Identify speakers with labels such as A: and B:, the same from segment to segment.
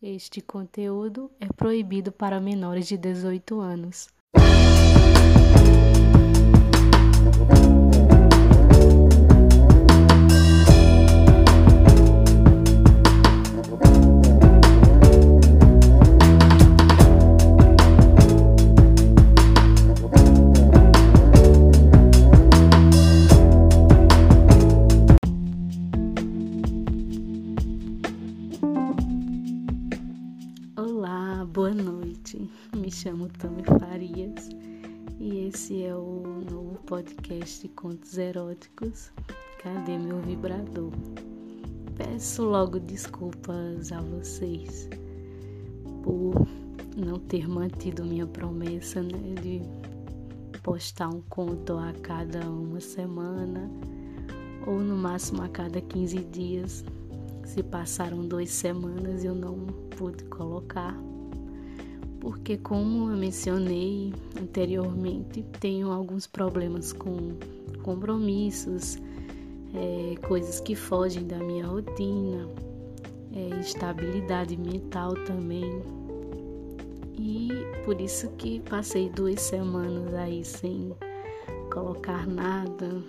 A: Este conteúdo é proibido para menores de 18 anos. Esse é o novo podcast de contos eróticos. Cadê meu vibrador? Peço logo desculpas a vocês por não ter mantido minha promessa né, de postar um conto a cada uma semana ou no máximo a cada 15 dias. Se passaram duas semanas eu não pude colocar, porque, como eu mencionei anteriormente, tenho alguns problemas com compromissos, é, coisas que fogem da minha rotina, é, instabilidade mental também. E por isso que passei duas semanas aí sem colocar nada,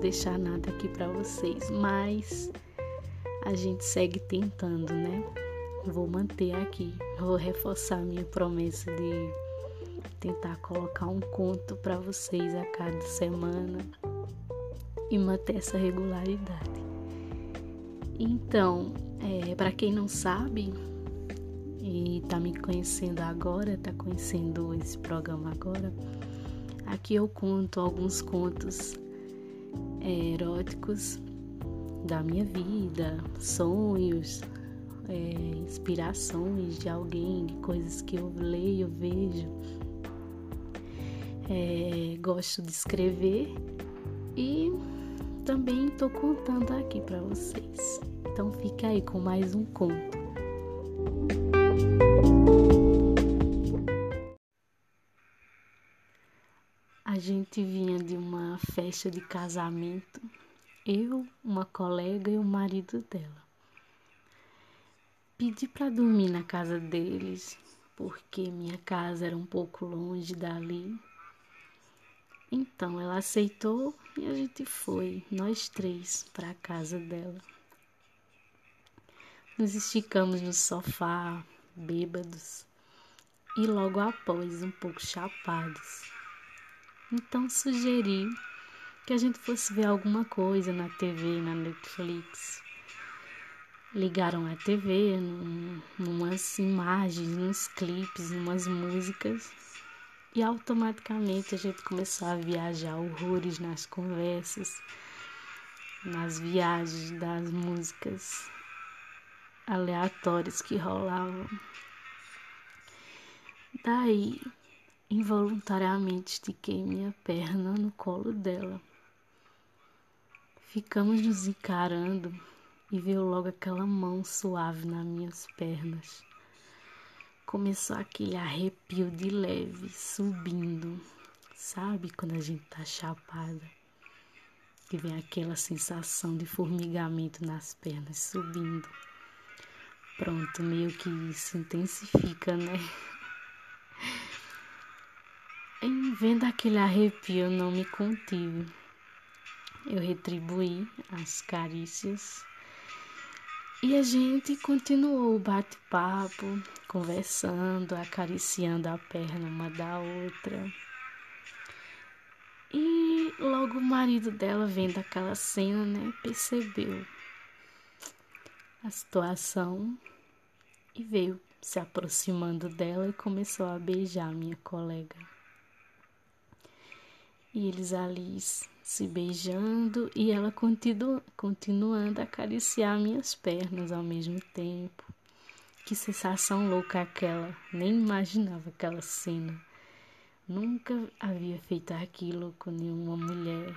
A: deixar nada aqui para vocês, mas a gente segue tentando, né? Vou manter aqui, vou reforçar minha promessa de tentar colocar um conto para vocês a cada semana e manter essa regularidade. Então, é, para quem não sabe e tá me conhecendo agora, tá conhecendo esse programa agora, aqui eu conto alguns contos é, eróticos da minha vida, sonhos, é, inspirações de alguém, coisas que eu leio, vejo. É, gosto de escrever e também estou contando aqui para vocês. Então fica aí com mais um conto. A gente vinha de uma festa de casamento eu, uma colega e o marido dela. Pedi para dormir na casa deles, porque minha casa era um pouco longe dali. Então ela aceitou e a gente foi, nós três, para a casa dela. Nos esticamos no sofá, bêbados, e logo após, um pouco chapados. Então sugeri que a gente fosse ver alguma coisa na TV, na Netflix. Ligaram a TV, num, numas imagens, nos clipes, numas músicas. E automaticamente a gente começou a viajar horrores nas conversas, nas viagens das músicas aleatórias que rolavam. Daí, involuntariamente, estiquei minha perna no colo dela. Ficamos nos encarando e veio logo aquela mão suave nas minhas pernas. Começou aquele arrepio de leve subindo, sabe quando a gente tá chapada? Que vem aquela sensação de formigamento nas pernas subindo. Pronto, meio que isso intensifica, né? Em vendo aquele arrepio, eu não me contive. Eu retribuí as carícias e a gente continuou o bate-papo, conversando, acariciando a perna uma da outra. E logo o marido dela, vendo aquela cena, né, percebeu a situação e veio se aproximando dela e começou a beijar minha colega. E eles ali se beijando e ela continu, continuando a acariciar minhas pernas ao mesmo tempo. Que sensação louca aquela! Nem imaginava aquela cena. Nunca havia feito aquilo com nenhuma mulher.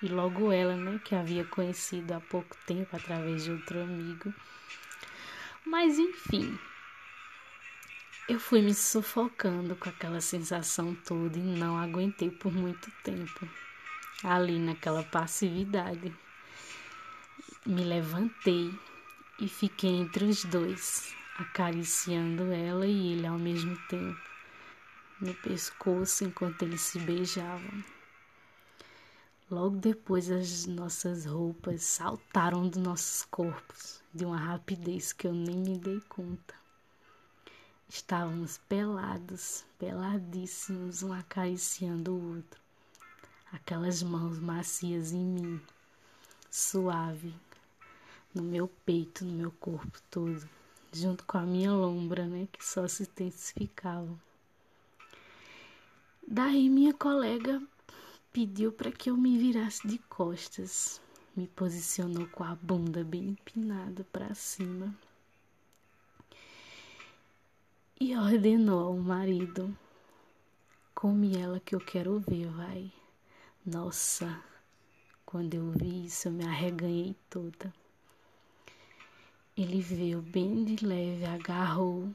A: E logo ela, né, que havia conhecido há pouco tempo através de outro amigo. Mas enfim, eu fui me sufocando com aquela sensação toda e não aguentei por muito tempo ali naquela passividade. Me levantei e fiquei entre os dois, acariciando ela e ele ao mesmo tempo no pescoço enquanto eles se beijavam. Logo depois, as nossas roupas saltaram dos nossos corpos de uma rapidez que eu nem me dei conta. Estávamos pelados, peladíssimos, um acariciando o outro. Aquelas mãos macias em mim, suave, no meu peito, no meu corpo todo, junto com a minha lombra, né, que só se intensificava. Daí minha colega pediu para que eu me virasse de costas, me posicionou com a bunda bem empinada para cima e ordenou ao marido: Come ela que eu quero ver, vai. Nossa, quando eu vi isso, eu me arreganhei toda. Ele veio bem de leve, agarrou,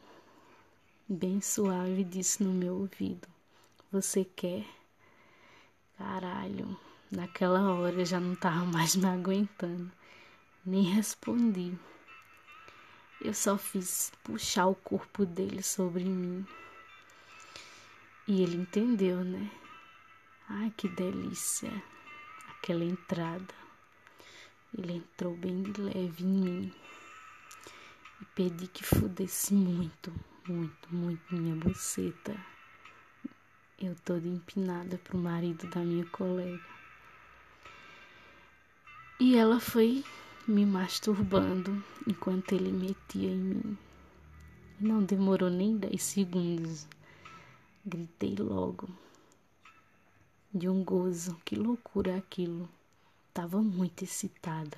A: bem suave e disse no meu ouvido: Você quer? Caralho, naquela hora eu já não tava mais me aguentando. Nem respondi. Eu só fiz puxar o corpo dele sobre mim. E ele entendeu, né? Ai, que delícia. Aquela entrada. Ele entrou bem de leve em mim. E pedi que fudesse muito, muito, muito minha buceta. Eu toda empinada pro marido da minha colega. E ela foi me masturbando enquanto ele metia em mim. Não demorou nem dez segundos. Gritei logo. De um gozo. Que loucura aquilo. Tava muito excitada.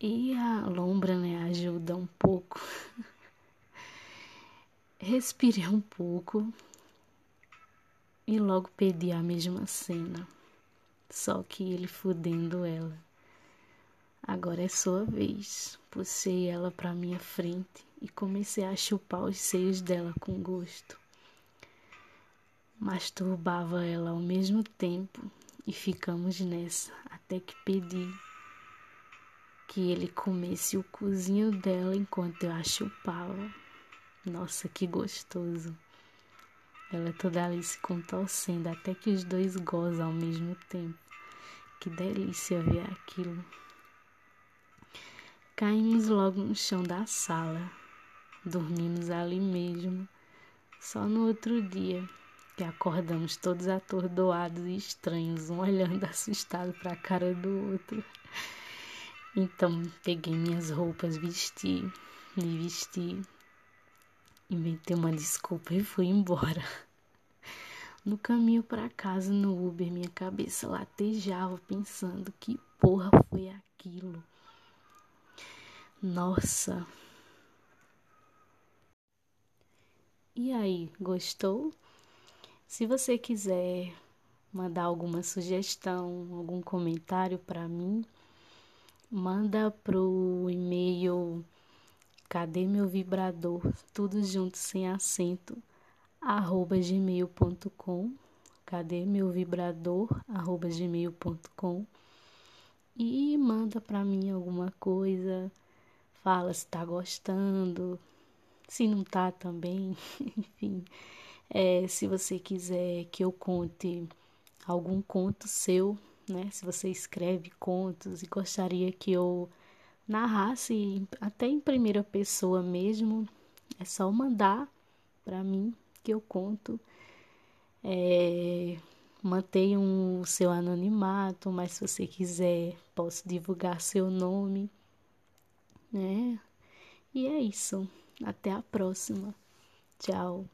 A: E a lombra, né, ajuda um pouco. Respirei um pouco e logo pedi a mesma cena. Só que ele fudendo ela. Agora é sua vez. Puxei ela para minha frente e comecei a chupar os seios dela com gosto. Masturbava ela ao mesmo tempo e ficamos nessa até que pedi que ele comesse o cozinho dela enquanto eu a chupava. Nossa, que gostoso! Ela toda ali se contorcendo até que os dois gozam ao mesmo tempo. Que delícia ver aquilo. Caímos logo no chão da sala. Dormimos ali mesmo. Só no outro dia acordamos todos atordoados e estranhos, um olhando assustado para a cara do outro. Então peguei minhas roupas, vesti, me vesti, inventei uma desculpa e fui embora. No caminho para casa no Uber, minha cabeça latejava pensando que porra foi aquilo. Nossa. E aí, gostou? Se você quiser mandar alguma sugestão, algum comentário para mim, manda pro e-mail cadê meu vibrador, tudo junto sem acento, arroba gmail.com, cadê meu vibrador, arroba gmail.com e manda para mim alguma coisa, fala se tá gostando, se não tá também, enfim. É, se você quiser que eu conte algum conto seu, né? Se você escreve contos e gostaria que eu narrasse até em primeira pessoa mesmo, é só mandar para mim que eu conto. É, o seu anonimato, mas se você quiser, posso divulgar seu nome né? E é isso. Até a próxima. Tchau.